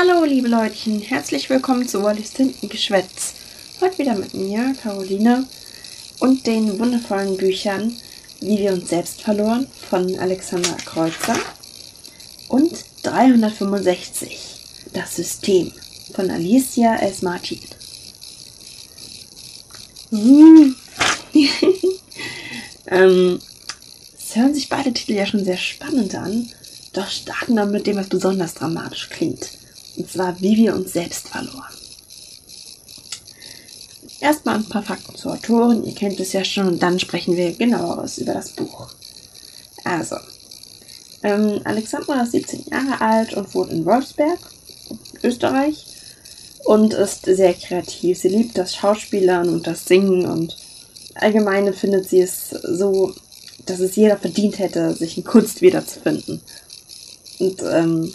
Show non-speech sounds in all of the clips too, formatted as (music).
Hallo liebe Leutchen, herzlich willkommen zu Wallis Tintengeschwätz. Heute wieder mit mir, Caroline, und den wundervollen Büchern Wie wir uns selbst verloren von Alexander Kreuzer und 365 Das System von Alicia S. Martin. (laughs) ähm, es hören sich beide Titel ja schon sehr spannend an, doch starten wir mit dem, was besonders dramatisch klingt. Und zwar, wie wir uns selbst verloren. Erstmal ein paar Fakten zur Autorin. Ihr kennt es ja schon und dann sprechen wir genaueres über das Buch. Also, ähm, Alexandra ist 17 Jahre alt und wohnt in Wolfsberg, Österreich und ist sehr kreativ. Sie liebt das Schauspielern und das Singen und allgemein findet sie es so, dass es jeder verdient hätte, sich in Kunst wiederzufinden. Und ähm,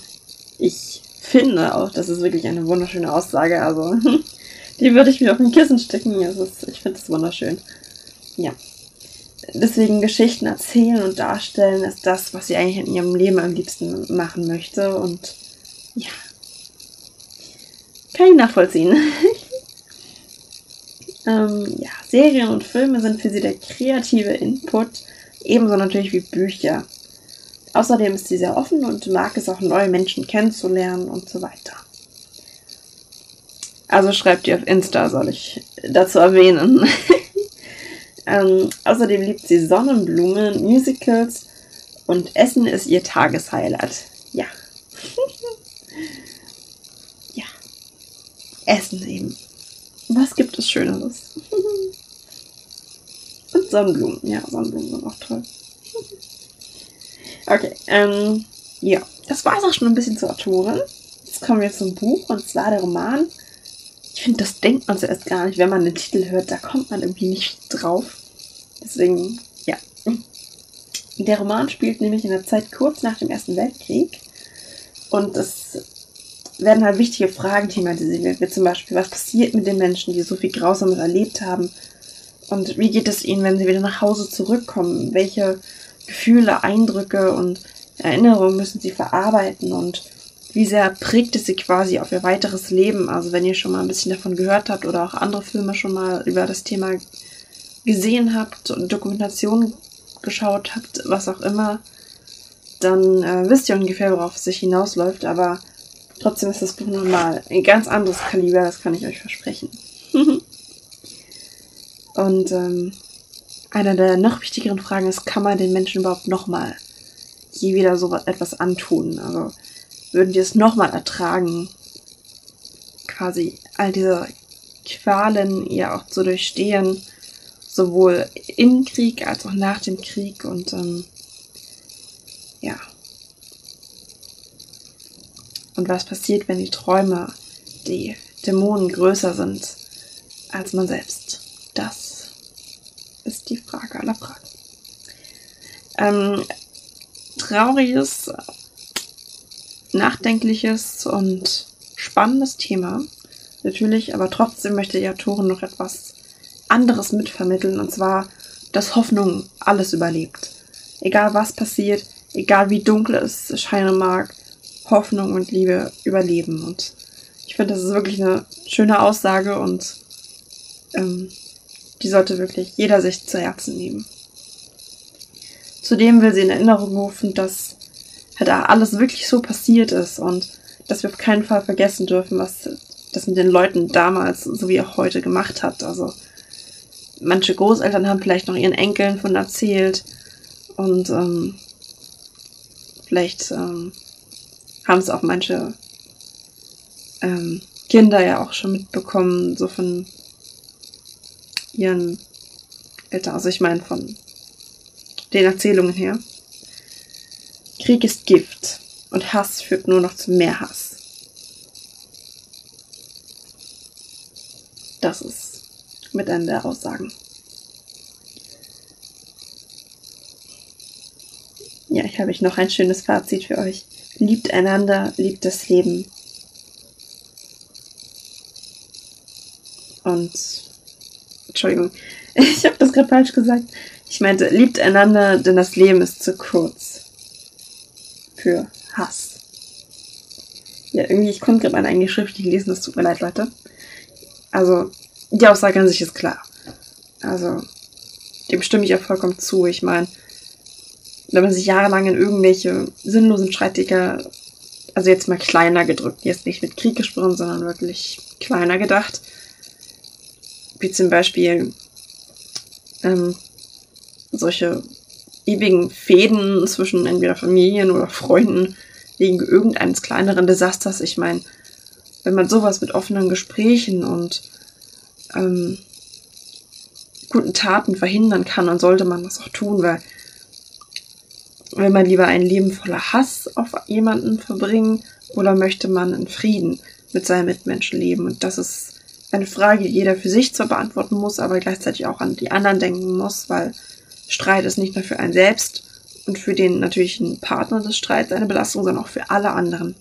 ich finde auch, das ist wirklich eine wunderschöne Aussage. Also, (laughs) die würde ich mir auf ein Kissen stecken. Ist, ich finde es wunderschön. Ja. Deswegen Geschichten erzählen und darstellen ist das, was sie eigentlich in ihrem Leben am liebsten machen möchte. Und ja. Kann ich nachvollziehen. (laughs) ähm, ja, Serien und Filme sind für sie der kreative Input, ebenso natürlich wie Bücher. Außerdem ist sie sehr offen und mag es auch, neue Menschen kennenzulernen und so weiter. Also schreibt ihr auf Insta, soll ich dazu erwähnen. (laughs) ähm, außerdem liebt sie Sonnenblumen, Musicals und Essen ist ihr Tageshighlight. Ja. (laughs) ja. Essen eben. Was gibt es Schöneres? (laughs) und Sonnenblumen. Ja, Sonnenblumen sind auch toll. Okay, ähm, ja, das war es auch schon ein bisschen zur Autorin. Jetzt kommen wir zum Buch und zwar der Roman. Ich finde, das denkt man zuerst gar nicht, wenn man den Titel hört, da kommt man irgendwie nicht drauf. Deswegen, ja. Der Roman spielt nämlich in der Zeit kurz nach dem Ersten Weltkrieg und es werden halt wichtige Fragen thematisiert, wie zum Beispiel, was passiert mit den Menschen, die so viel Grausames erlebt haben und wie geht es ihnen, wenn sie wieder nach Hause zurückkommen? Welche Gefühle, Eindrücke und Erinnerungen müssen sie verarbeiten und wie sehr prägt es sie quasi auf ihr weiteres Leben. Also wenn ihr schon mal ein bisschen davon gehört habt oder auch andere Filme schon mal über das Thema gesehen habt und Dokumentationen geschaut habt, was auch immer, dann äh, wisst ihr ungefähr, worauf es sich hinausläuft. Aber trotzdem ist das Buch nochmal ein ganz anderes Kaliber, das kann ich euch versprechen. (laughs) und ähm, eine der noch wichtigeren Fragen ist, kann man den Menschen überhaupt nochmal je wieder so etwas antun? Also würden die es nochmal ertragen, quasi all diese Qualen ja auch zu durchstehen, sowohl im Krieg als auch nach dem Krieg und ähm, ja. Und was passiert, wenn die Träume, die Dämonen größer sind als man selbst? Frage aller Fragen. Ähm, trauriges, nachdenkliches und spannendes Thema. Natürlich, aber trotzdem möchte die Autorin noch etwas anderes mitvermitteln, und zwar, dass Hoffnung alles überlebt. Egal was passiert, egal wie dunkel es scheinen mag, Hoffnung und Liebe überleben. Und ich finde, das ist wirklich eine schöne Aussage und ähm, die sollte wirklich jeder sich zu Herzen nehmen. Zudem will sie in Erinnerung rufen, dass halt alles wirklich so passiert ist und dass wir auf keinen Fall vergessen dürfen, was das mit den Leuten damals sowie auch heute gemacht hat. Also manche Großeltern haben vielleicht noch ihren Enkeln von erzählt und ähm, vielleicht ähm, haben es auch manche ähm, Kinder ja auch schon mitbekommen, so von ihren Eltern, also ich meine von den Erzählungen her. Krieg ist Gift und Hass führt nur noch zu mehr Hass. Das ist mit einer der Aussagen. Ja, ich habe ich noch ein schönes Fazit für euch. Liebt einander, liebt das Leben. Und Entschuldigung, (laughs) ich habe das gerade falsch gesagt. Ich meinte, liebt einander, denn das Leben ist zu kurz. Für Hass. Ja, irgendwie, ich konnte gerade meine eigene Schrift nicht lesen, das tut mir leid, Leute. Also, die Aussage an sich ist klar. Also, dem stimme ich auch vollkommen zu. Ich meine, wenn man sich jahrelang in irgendwelche sinnlosen Streitdicker, also jetzt mal kleiner gedrückt, jetzt nicht mit Krieg gesprochen, sondern wirklich kleiner gedacht, wie zum Beispiel ähm, solche ewigen Fäden zwischen entweder Familien oder Freunden wegen irgendeines kleineren Desasters. Ich meine, wenn man sowas mit offenen Gesprächen und ähm, guten Taten verhindern kann, dann sollte man das auch tun, weil will man lieber ein Leben voller Hass auf jemanden verbringen oder möchte man in Frieden mit seinen Mitmenschen leben? Und das ist eine Frage, die jeder für sich zwar beantworten muss, aber gleichzeitig auch an die anderen denken muss, weil Streit ist nicht nur für einen selbst und für den natürlichen Partner des Streits eine Belastung, sondern auch für alle anderen.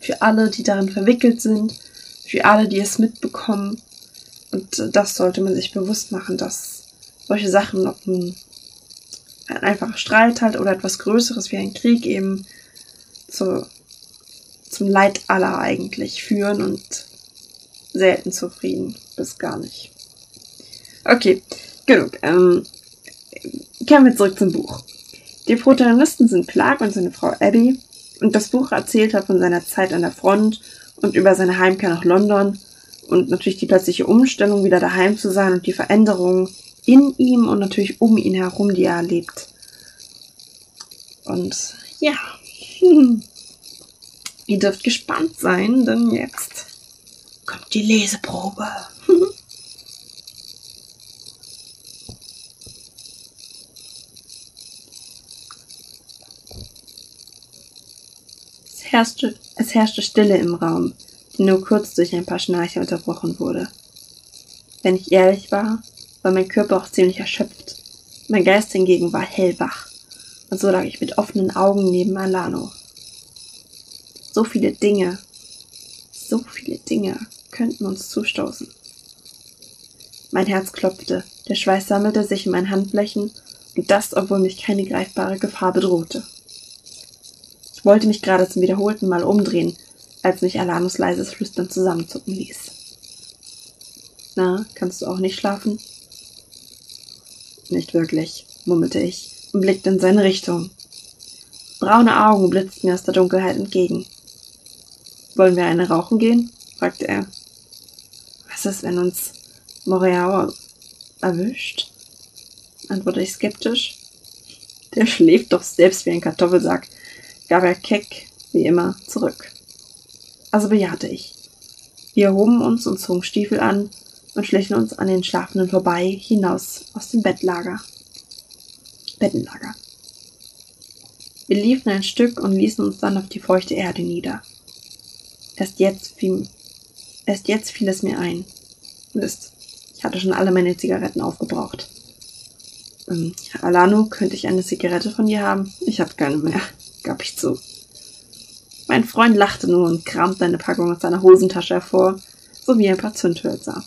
Für alle, die darin verwickelt sind, für alle, die es mitbekommen. Und das sollte man sich bewusst machen, dass solche Sachen, ob ein, ein einfacher Streit halt oder etwas Größeres wie ein Krieg eben zu, zum Leid aller eigentlich führen und selten zufrieden bis gar nicht. Okay, genug. Ähm, kehren wir zurück zum Buch. Die Protagonisten sind Clark und seine Frau Abby und das Buch erzählt hat von seiner Zeit an der Front und über seine Heimkehr nach London und natürlich die plötzliche Umstellung, wieder daheim zu sein und die Veränderungen in ihm und natürlich um ihn herum, die er erlebt. Und ja, hm. (laughs) ihr dürft gespannt sein, denn jetzt die Leseprobe. es, herrschte, es herrschte Stille im Raum, die nur kurz durch ein paar Schnarche unterbrochen wurde. Wenn ich ehrlich war, war mein Körper auch ziemlich erschöpft. Mein Geist hingegen war hellwach. Und so lag ich mit offenen Augen neben Alano. So viele Dinge, so viele Dinge könnten uns zustoßen. Mein Herz klopfte, der Schweiß sammelte sich in meinen Handflächen, und das, obwohl mich keine greifbare Gefahr bedrohte. Ich wollte mich gerade zum wiederholten Mal umdrehen, als mich Alanos leises Flüstern zusammenzucken ließ. Na, kannst du auch nicht schlafen? Nicht wirklich, murmelte ich und blickte in seine Richtung. Braune Augen blitzten mir aus der Dunkelheit entgegen. Wollen wir eine rauchen gehen? fragte er. Ist, wenn uns Moreau erwischt? antwortete ich skeptisch. Der schläft doch selbst wie ein Kartoffelsack, gab er keck, wie immer, zurück. Also bejahte ich. Wir erhoben uns und zogen Stiefel an und schlichen uns an den Schlafenden vorbei hinaus aus dem Bettlager. Bettenlager. Wir liefen ein Stück und ließen uns dann auf die feuchte Erde nieder. Erst jetzt fiel, erst jetzt fiel es mir ein. Mist, ich hatte schon alle meine Zigaretten aufgebraucht. Ähm, Alano, könnte ich eine Zigarette von dir haben? Ich habe keine mehr, gab ich zu. Mein Freund lachte nur und kramte eine Packung aus seiner Hosentasche hervor, sowie ein paar Zündhölzer.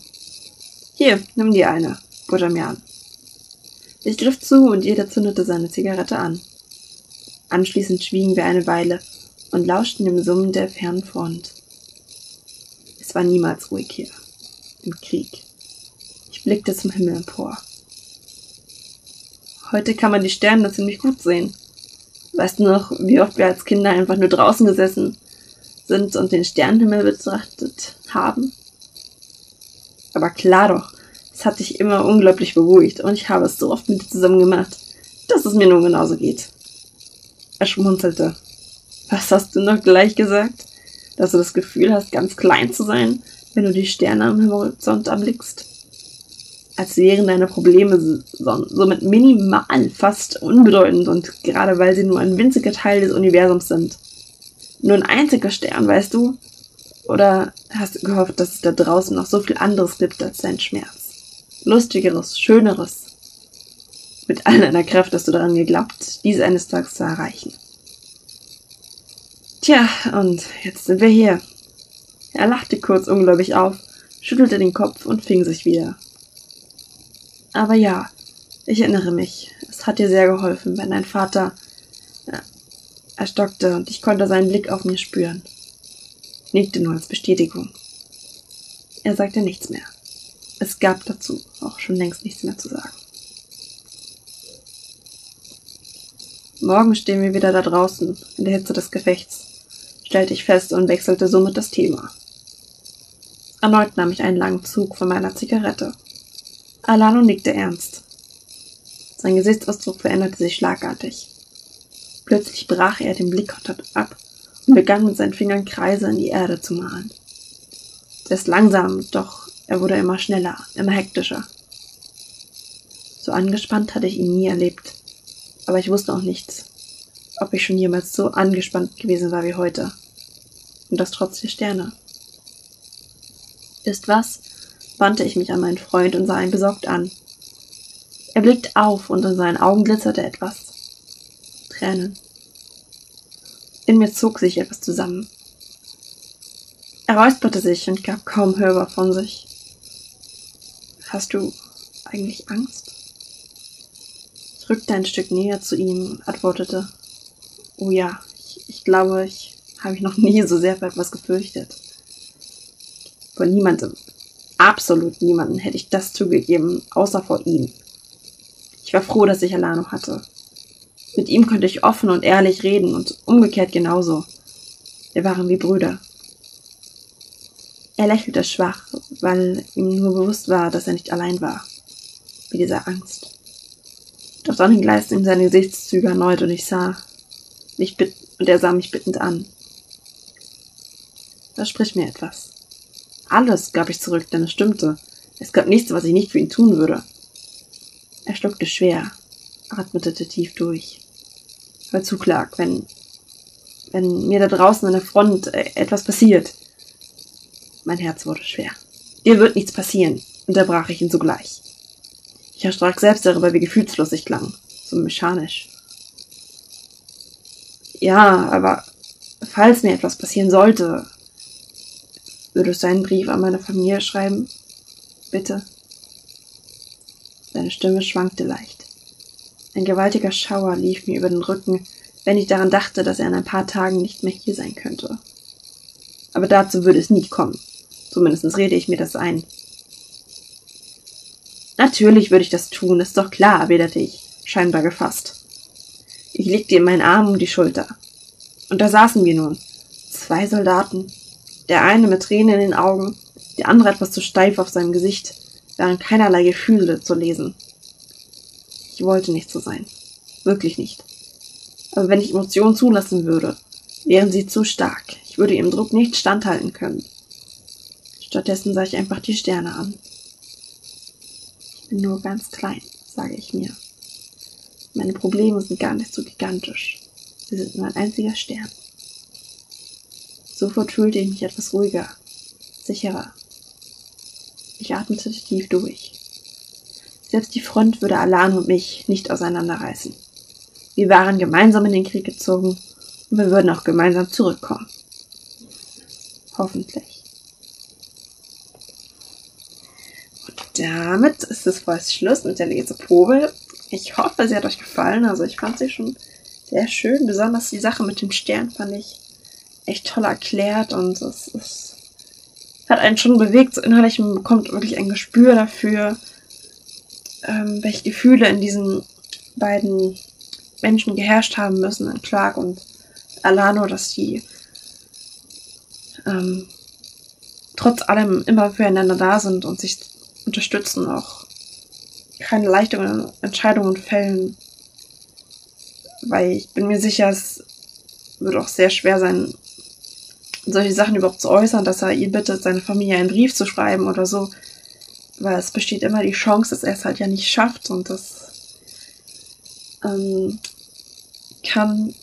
Hier, nimm dir eine, bot er mir an. Ich griff zu und jeder zündete seine Zigarette an. Anschließend schwiegen wir eine Weile und lauschten dem Summen der fernen Front. Es war niemals ruhig hier. Krieg. Ich blickte zum Himmel empor. Heute kann man die Sterne ziemlich gut sehen. Weißt du noch, wie oft wir als Kinder einfach nur draußen gesessen sind und den Sternenhimmel betrachtet haben? Aber klar doch, es hat dich immer unglaublich beruhigt und ich habe es so oft mit dir zusammen gemacht, dass es mir nun genauso geht. Er schmunzelte. Was hast du noch gleich gesagt? Dass du das Gefühl hast, ganz klein zu sein, wenn du die Sterne am Horizont erblickst? Als wären deine Probleme somit minimal, fast unbedeutend und gerade weil sie nur ein winziger Teil des Universums sind. Nur ein einziger Stern, weißt du? Oder hast du gehofft, dass es da draußen noch so viel anderes gibt als dein Schmerz? Lustigeres, schöneres. Mit all deiner Kraft hast du daran geglaubt, dies eines Tages zu erreichen. Tja, und jetzt sind wir hier. Er lachte kurz ungläubig auf, schüttelte den Kopf und fing sich wieder. Aber ja, ich erinnere mich. Es hat dir sehr geholfen, wenn dein Vater. Ja, Er stockte und ich konnte seinen Blick auf mir spüren. Nickte nur als Bestätigung. Er sagte nichts mehr. Es gab dazu auch schon längst nichts mehr zu sagen. Morgen stehen wir wieder da draußen, in der Hitze des Gefechts, stellte ich fest und wechselte somit das Thema. Erneut nahm ich einen langen Zug von meiner Zigarette. Alano nickte ernst. Sein Gesichtsausdruck veränderte sich schlagartig. Plötzlich brach er den Blickkontakt ab und begann mit seinen Fingern Kreise in die Erde zu malen. Erst langsam, doch er wurde immer schneller, immer hektischer. So angespannt hatte ich ihn nie erlebt aber ich wusste auch nichts, ob ich schon jemals so angespannt gewesen war wie heute. Und das trotz der Sterne. Ist was? wandte ich mich an meinen Freund und sah ihn besorgt an. Er blickte auf und in seinen Augen glitzerte etwas. Tränen. In mir zog sich etwas zusammen. Er räusperte sich und gab kaum hörbar von sich. Hast du eigentlich Angst? rückte ein Stück näher zu ihm und antwortete, Oh ja, ich, ich glaube, ich habe mich noch (laughs) nie so sehr vor etwas gefürchtet. Vor niemandem, absolut niemandem hätte ich das zugegeben, außer vor ihm. Ich war froh, dass ich Alano hatte. Mit ihm konnte ich offen und ehrlich reden und umgekehrt genauso. Wir waren wie Brüder. Er lächelte schwach, weil ihm nur bewusst war, dass er nicht allein war. Mit dieser Angst. Doch dann entgleisten ihm seine Gesichtszüge erneut und ich sah mich bitt und er sah mich bittend an. Da spricht mir etwas. Alles gab ich zurück, denn es stimmte. Es gab nichts, was ich nicht für ihn tun würde. Er schluckte schwer, atmete tief durch. Hör zu, Clark, wenn, wenn mir da draußen an der Front äh, etwas passiert. Mein Herz wurde schwer. Dir wird nichts passieren, unterbrach ich ihn sogleich. Ich erschrak selbst darüber, wie gefühlslos ich klang. So mechanisch. Ja, aber falls mir etwas passieren sollte, würdest du einen Brief an meine Familie schreiben? Bitte? Seine Stimme schwankte leicht. Ein gewaltiger Schauer lief mir über den Rücken, wenn ich daran dachte, dass er in ein paar Tagen nicht mehr hier sein könnte. Aber dazu würde es nie kommen. Zumindest rede ich mir das ein. Natürlich würde ich das tun, ist doch klar, erwiderte ich, scheinbar gefasst. Ich legte ihm meinen Arm um die Schulter. Und da saßen wir nun. Zwei Soldaten. Der eine mit Tränen in den Augen, der andere etwas zu steif auf seinem Gesicht, während keinerlei Gefühle zu lesen. Ich wollte nicht so sein. Wirklich nicht. Aber wenn ich Emotionen zulassen würde, wären sie zu stark. Ich würde ihrem Druck nicht standhalten können. Stattdessen sah ich einfach die Sterne an bin nur ganz klein, sage ich mir. Meine Probleme sind gar nicht so gigantisch. Sie sind nur ein einziger Stern. Sofort fühlte ich mich etwas ruhiger, sicherer. Ich atmete tief durch. Selbst die Front würde Alan und mich nicht auseinanderreißen. Wir waren gemeinsam in den Krieg gezogen und wir würden auch gemeinsam zurückkommen. Hoffentlich. damit ist es vorerst Schluss mit der Leseprobe. Ich hoffe, sie hat euch gefallen. Also ich fand sie schon sehr schön. Besonders die Sache mit dem Stern fand ich echt toll erklärt und es, es hat einen schon bewegt. So innerlich man bekommt wirklich ein Gespür dafür, ähm, welche Gefühle in diesen beiden Menschen geherrscht haben müssen, in Clark und Alano, dass die ähm, trotz allem immer füreinander da sind und sich unterstützen, auch keine leichteren Entscheidungen fällen. Weil ich bin mir sicher, es wird auch sehr schwer sein, solche Sachen überhaupt zu äußern, dass er ihr bittet, seine Familie einen Brief zu schreiben oder so. Weil es besteht immer die Chance, dass er es halt ja nicht schafft und das ähm, kann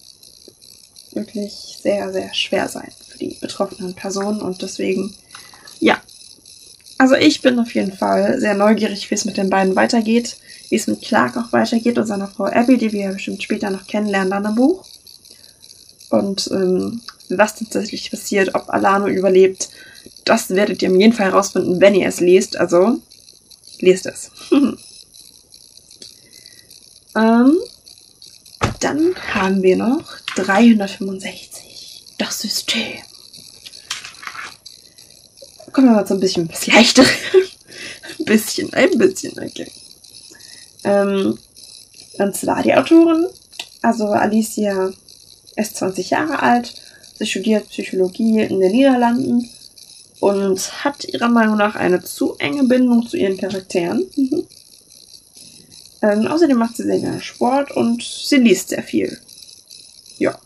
wirklich sehr, sehr schwer sein für die betroffenen Personen und deswegen, ja, also ich bin auf jeden Fall sehr neugierig, wie es mit den beiden weitergeht, wie es mit Clark auch weitergeht und seiner Frau Abby, die wir bestimmt später noch kennenlernen an dem Buch. Und ähm, was tatsächlich passiert, ob Alano überlebt, das werdet ihr im jeden Fall herausfinden, wenn ihr es lest. Also, lest es. (laughs) ähm, dann haben wir noch 365. Das System. Kommen wir mal zu ein bisschen was leichter. (laughs) ein bisschen, ein bisschen, okay. Ähm, und zwar die Autorin, also Alicia ist 20 Jahre alt, sie studiert Psychologie in den Niederlanden und hat ihrer Meinung nach eine zu enge Bindung zu ihren Charakteren. Mhm. Ähm, außerdem macht sie sehr gerne Sport und sie liest sehr viel. Ja.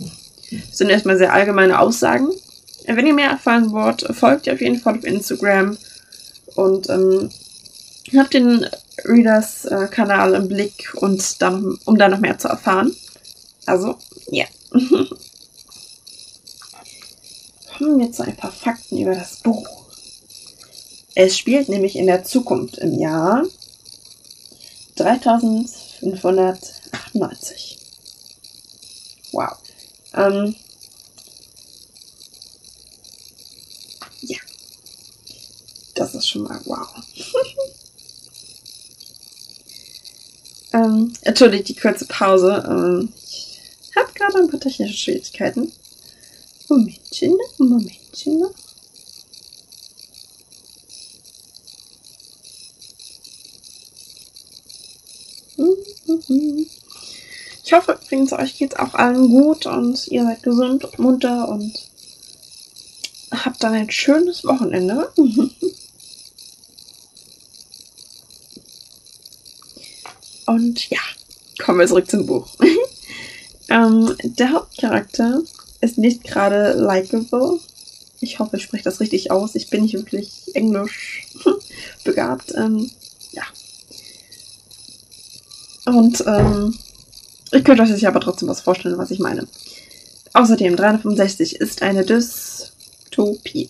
Das sind erstmal sehr allgemeine Aussagen. Wenn ihr mehr erfahren wollt, folgt ihr auf jeden Fall auf Instagram und ähm, habt den Readers-Kanal im Blick und dann, um da noch mehr zu erfahren. Also, ja. (laughs) Kommen wir zu ein paar Fakten über das Buch. Es spielt nämlich in der Zukunft im Jahr 3598. Wow. Ähm, Das ist schon mal wow. (laughs) ähm, entschuldigt die kurze Pause. Ähm, ich habe gerade ein paar technische Schwierigkeiten. Momentchen, Momentchen. Ich hoffe übrigens, euch geht's auch allen gut und ihr seid gesund und munter und habt dann ein schönes Wochenende. (laughs) Und ja, kommen wir zurück zum Buch. (laughs) ähm, der Hauptcharakter ist nicht gerade likable. Ich hoffe, ich spreche das richtig aus. Ich bin nicht wirklich englisch (laughs) begabt. Ähm, ja. Und ähm, ich könnte euch aber trotzdem was vorstellen, was ich meine. Außerdem, 365 ist eine Dystopie.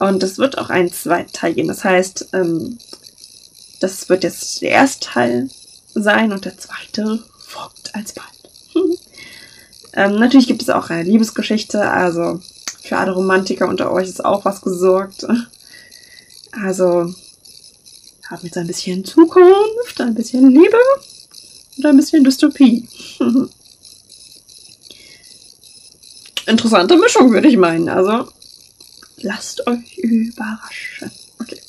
Und es wird auch einen zweiten Teil geben. Das heißt, ähm, das wird jetzt der erste Teil sein und der zweite folgt alsbald. (laughs) ähm, natürlich gibt es auch eine Liebesgeschichte, also für alle Romantiker unter euch ist auch was gesorgt. (laughs) Also haben jetzt ein bisschen Zukunft, ein bisschen Liebe und ein bisschen Dystopie. (laughs) Interessante Mischung, würde ich meinen. Also lasst euch überraschen. Okay.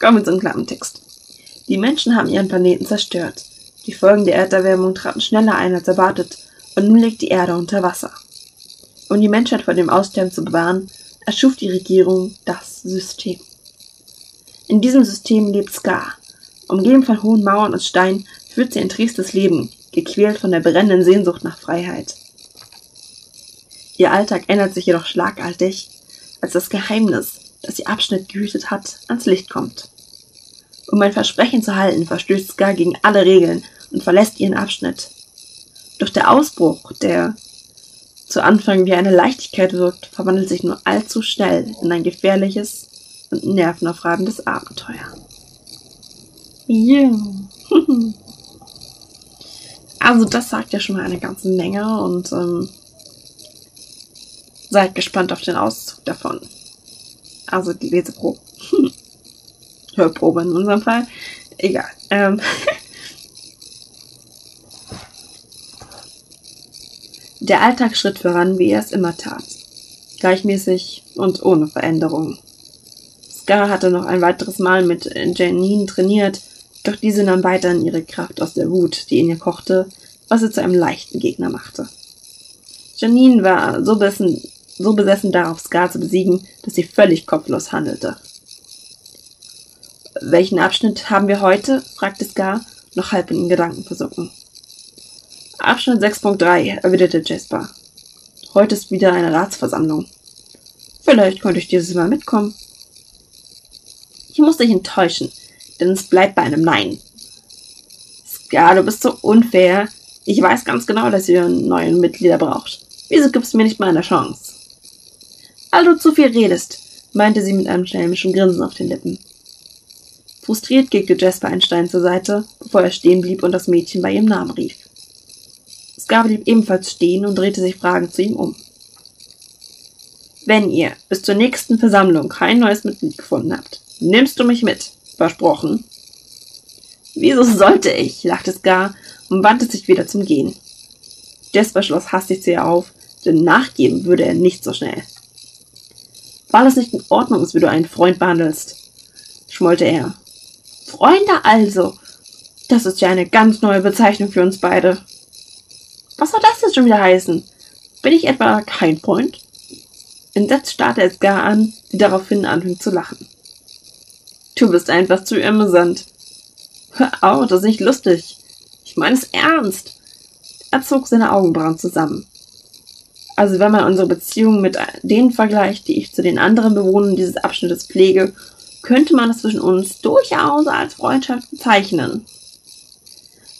Kommen wir zum klaren Text. Die Menschen haben ihren Planeten zerstört. Die Folgen der Erderwärmung traten schneller ein als erwartet und nun liegt die Erde unter Wasser. Um die Menschheit vor dem Aussterben zu bewahren, erschuf die Regierung das System. In diesem System lebt Scar. Umgeben von hohen Mauern aus Stein führt sie ein tristes Leben, gequält von der brennenden Sehnsucht nach Freiheit. Ihr Alltag ändert sich jedoch schlagartig, als das Geheimnis, das ihr Abschnitt gehütet hat, ans Licht kommt. Um ein Versprechen zu halten, verstößt Scar gegen alle Regeln und verlässt ihren Abschnitt. Doch der Ausbruch, der zu Anfang wie eine Leichtigkeit wirkt, verwandelt sich nur allzu schnell in ein gefährliches und nervenaufreibendes Abenteuer. Yeah. (laughs) also das sagt ja schon mal eine ganze Menge und ähm, seid gespannt auf den Auszug davon. Also die Leseprobe. (laughs) Hörprobe in unserem Fall. Egal. Ähm. (laughs) Der Alltag schritt voran, wie er es immer tat. Gleichmäßig und ohne Veränderung. Scar hatte noch ein weiteres Mal mit Janine trainiert, doch diese nahm weiterhin ihre Kraft aus der Wut, die in ihr kochte, was sie zu einem leichten Gegner machte. Janine war so besessen, so besessen darauf, Scar zu besiegen, dass sie völlig kopflos handelte. Welchen Abschnitt haben wir heute? fragte Scar, noch halb in den Gedanken versunken. Abschnitt 6.3, erwiderte Jasper. Heute ist wieder eine Ratsversammlung. Vielleicht könnte ich dieses Mal mitkommen. Ich muss dich enttäuschen, denn es bleibt bei einem Nein. Scar, du bist so unfair. Ich weiß ganz genau, dass ihr neue Mitglieder braucht. Wieso gibst du mir nicht mal eine Chance? Weil du zu viel redest, meinte sie mit einem schelmischen Grinsen auf den Lippen. Frustriert kickte Jasper einen Stein zur Seite, bevor er stehen blieb und das Mädchen bei ihrem Namen rief. Scar blieb ebenfalls stehen und drehte sich fragend zu ihm um. Wenn ihr bis zur nächsten Versammlung kein neues Mitglied gefunden habt, nimmst du mich mit. Versprochen. Wieso sollte ich? lachte Scar und wandte sich wieder zum Gehen. Jasper schloss hastig zu ihr auf, denn nachgeben würde er nicht so schnell. Weil es nicht in Ordnung ist, wie du einen Freund behandelst, schmollte er. Freunde also. Das ist ja eine ganz neue Bezeichnung für uns beide. Was soll das jetzt schon wieder heißen? Bin ich etwa kein Freund? Entsetzt starrte es gar an, die daraufhin anfing zu lachen. Du bist einfach zu amüsant. Hör auf, das ist nicht lustig. Ich meine es ernst. Er zog seine Augenbrauen zusammen. Also wenn man unsere Beziehung mit denen vergleicht, die ich zu den anderen Bewohnern dieses Abschnittes pflege, könnte man es zwischen uns durchaus als Freundschaft bezeichnen.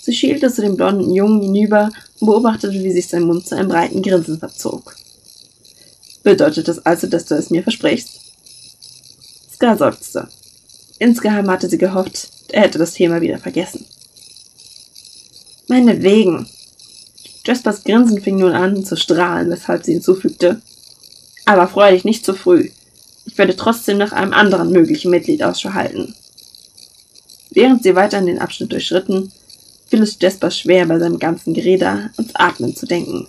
Sie schielte zu dem blonden Jungen hinüber und beobachtete, wie sich sein Mund zu einem breiten Grinsen verzog. Bedeutet das also, dass du es mir versprichst? Ska seufzte. Insgeheim hatte sie gehofft, er hätte das Thema wieder vergessen. Meinetwegen. Jaspers Grinsen fing nun an zu strahlen, weshalb sie hinzufügte. Aber freu dich nicht zu früh. Ich werde trotzdem nach einem anderen möglichen Mitglied Ausschau halten. Während sie weiter in den Abschnitt durchschritten, fiel es Jasper schwer, bei seinem ganzen Gerede ans Atmen zu denken.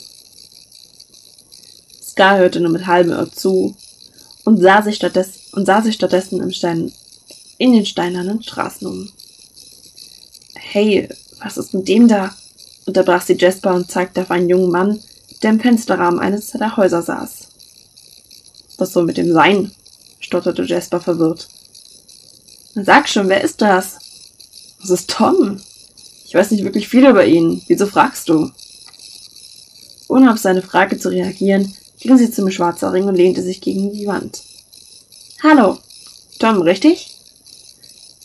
Scar hörte nur mit halbem Ohr zu und sah sich, stattdessen, und sah sich stattdessen Stein, in den steinernen Straßen um. Hey, was ist mit dem da? unterbrach sie Jasper und zeigte auf einen jungen Mann, der im Fensterrahmen eines der Häuser saß. Was soll mit dem sein? Stotterte Jasper verwirrt. Sag schon, wer ist das? Das ist Tom. Ich weiß nicht wirklich viel über ihn. Wieso fragst du? Ohne auf seine Frage zu reagieren, ging sie zum Schwarzhaarigen und lehnte sich gegen die Wand. Hallo. Tom, richtig?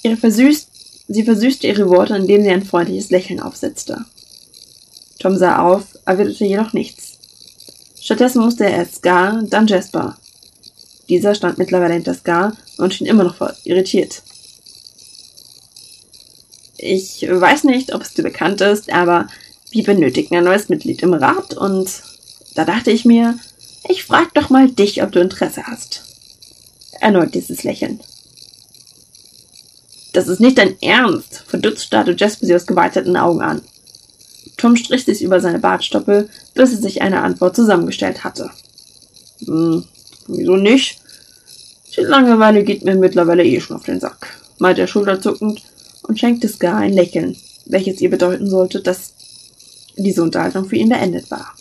Ihre versüßt, sie versüßte ihre Worte, indem sie ein freundliches Lächeln aufsetzte. Tom sah auf, erwiderte jedoch nichts. Stattdessen musste er erst Scar, dann Jasper. Dieser stand mittlerweile hinter Scar und schien immer noch irritiert. Ich weiß nicht, ob es dir bekannt ist, aber wir benötigen ein neues Mitglied im Rat und da dachte ich mir, ich frag doch mal dich, ob du Interesse hast. Erneut dieses Lächeln. Das ist nicht dein Ernst, verdutzt starrte Jasper sie aus geweiteten Augen an. Tom strich sich über seine Bartstoppel, bis er sich eine Antwort zusammengestellt hatte. Hm, wieso nicht? Die Langeweile geht mir mittlerweile eh schon auf den Sack, meinte er schulterzuckend und schenkte Scar ein Lächeln, welches ihr bedeuten sollte, dass diese Unterhaltung für ihn beendet war.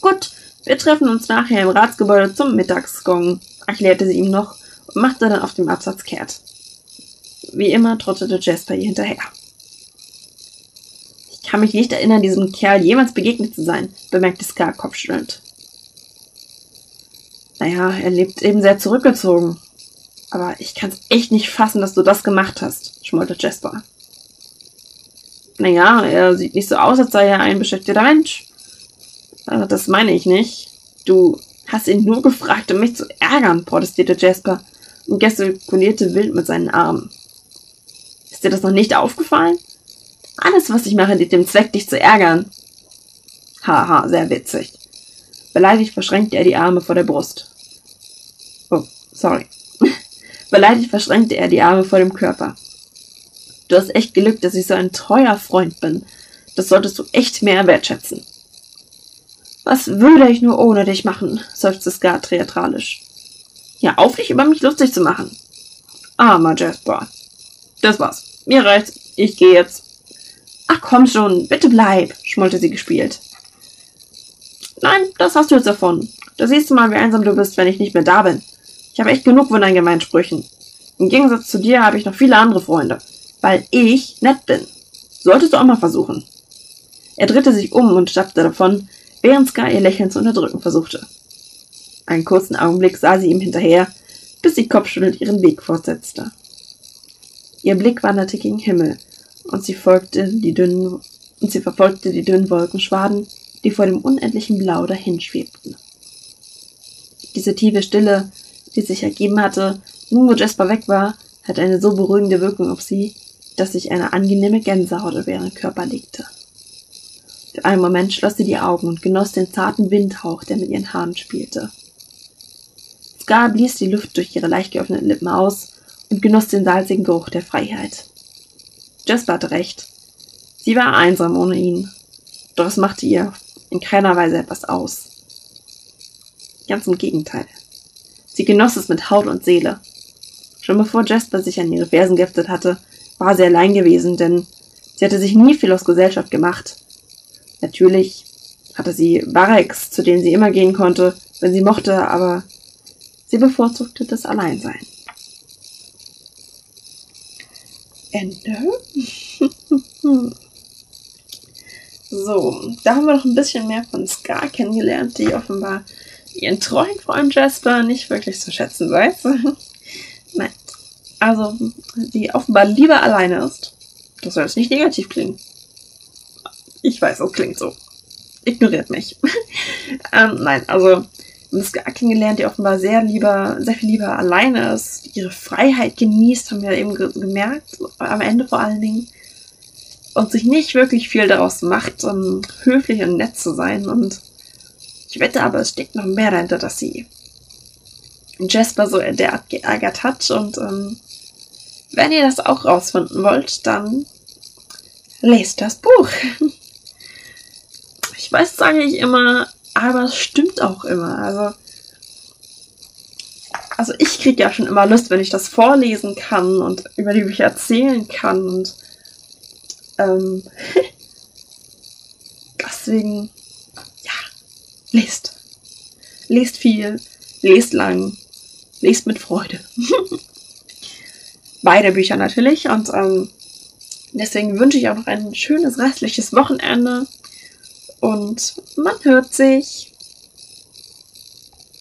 Gut, wir treffen uns nachher im Ratsgebäude zum Mittagsgong, erklärte sie ihm noch und machte dann auf dem Absatz kehrt. Wie immer trottete Jasper ihr hinterher. Ich kann mich nicht erinnern, diesem Kerl jemals begegnet zu sein, bemerkte Scar kopfschüttelnd. Naja, er lebt eben sehr zurückgezogen. Aber ich kann's echt nicht fassen, dass du das gemacht hast, schmollte Jasper. Naja, er sieht nicht so aus, als sei er ein beschäftigter Mensch. Also, das meine ich nicht. Du hast ihn nur gefragt, um mich zu ärgern, protestierte Jasper und gestikulierte wild mit seinen Armen. Ist dir das noch nicht aufgefallen? Alles, was ich mache, dient dem Zweck, dich zu ärgern. Haha, sehr witzig. Beleidigt verschränkte er die Arme vor der Brust. Sorry. (laughs) Beleidigt verschränkte er die Arme vor dem Körper. Du hast echt Glück, dass ich so ein treuer Freund bin. Das solltest du echt mehr wertschätzen. Was würde ich nur ohne dich machen? seufzte Scar theatralisch. Ja, auf dich über mich lustig zu machen. Armer Jasper. Das war's. Mir reicht's. Ich gehe jetzt. Ach komm schon, bitte bleib, schmollte sie gespielt. Nein, das hast du jetzt davon. Da siehst du mal, wie einsam du bist, wenn ich nicht mehr da bin. Ich habe echt genug von deinen Gemeinsprüchen. Im Gegensatz zu dir habe ich noch viele andere Freunde, weil ich nett bin. Solltest du auch mal versuchen. Er drehte sich um und stapfte davon, während Sky ihr Lächeln zu unterdrücken versuchte. Einen kurzen Augenblick sah sie ihm hinterher, bis sie kopfschüttelnd ihren Weg fortsetzte. Ihr Blick wanderte gegen Himmel, und sie folgte die dünnen und sie verfolgte die dünnen Wolkenschwaden, die vor dem unendlichen Blau dahinschwebten. Diese tiefe Stille, die sich ergeben hatte, nun wo Jasper weg war, hatte eine so beruhigende Wirkung auf sie, dass sich eine angenehme Gänsehaut über ihren Körper legte. Für einen Moment schloss sie die Augen und genoss den zarten Windhauch, der mit ihren Haaren spielte. Scar blies die Luft durch ihre leicht geöffneten Lippen aus und genoss den salzigen Geruch der Freiheit. Jasper hatte recht. Sie war einsam ohne ihn. Doch es machte ihr in keiner Weise etwas aus. Ganz im Gegenteil. Sie genoss es mit Haut und Seele. Schon bevor Jasper sich an ihre Fersen geheftet hatte, war sie allein gewesen, denn sie hatte sich nie viel aus Gesellschaft gemacht. Natürlich hatte sie Barracks, zu denen sie immer gehen konnte, wenn sie mochte, aber sie bevorzugte das Alleinsein. Ende. (laughs) so, da haben wir noch ein bisschen mehr von Scar kennengelernt, die offenbar ihren treuen Freund Jasper nicht wirklich zu schätzen weiß. (laughs) Nein. Also, die offenbar lieber alleine ist. Das soll jetzt nicht negativ klingen. Ich weiß, es klingt so. Ignoriert mich. (laughs) ähm, nein, also Scar kennengelernt, die offenbar sehr lieber, sehr viel lieber alleine ist, ihre Freiheit genießt, haben wir eben ge gemerkt, am Ende vor allen Dingen. Und sich nicht wirklich viel daraus macht, um höflich und nett zu sein und ich wette aber, es steckt noch mehr dahinter, dass sie Jasper so derart geärgert hat. Und ähm, wenn ihr das auch rausfinden wollt, dann lest das Buch. Ich weiß, sage ich immer, aber es stimmt auch immer. Also, also ich kriege ja schon immer Lust, wenn ich das vorlesen kann und über die Bücher erzählen kann. Und ähm, (laughs) deswegen lest. Lest viel, lest lang, lest mit Freude. (laughs) Beide Bücher natürlich und ähm, deswegen wünsche ich auch noch ein schönes restliches Wochenende und man hört sich.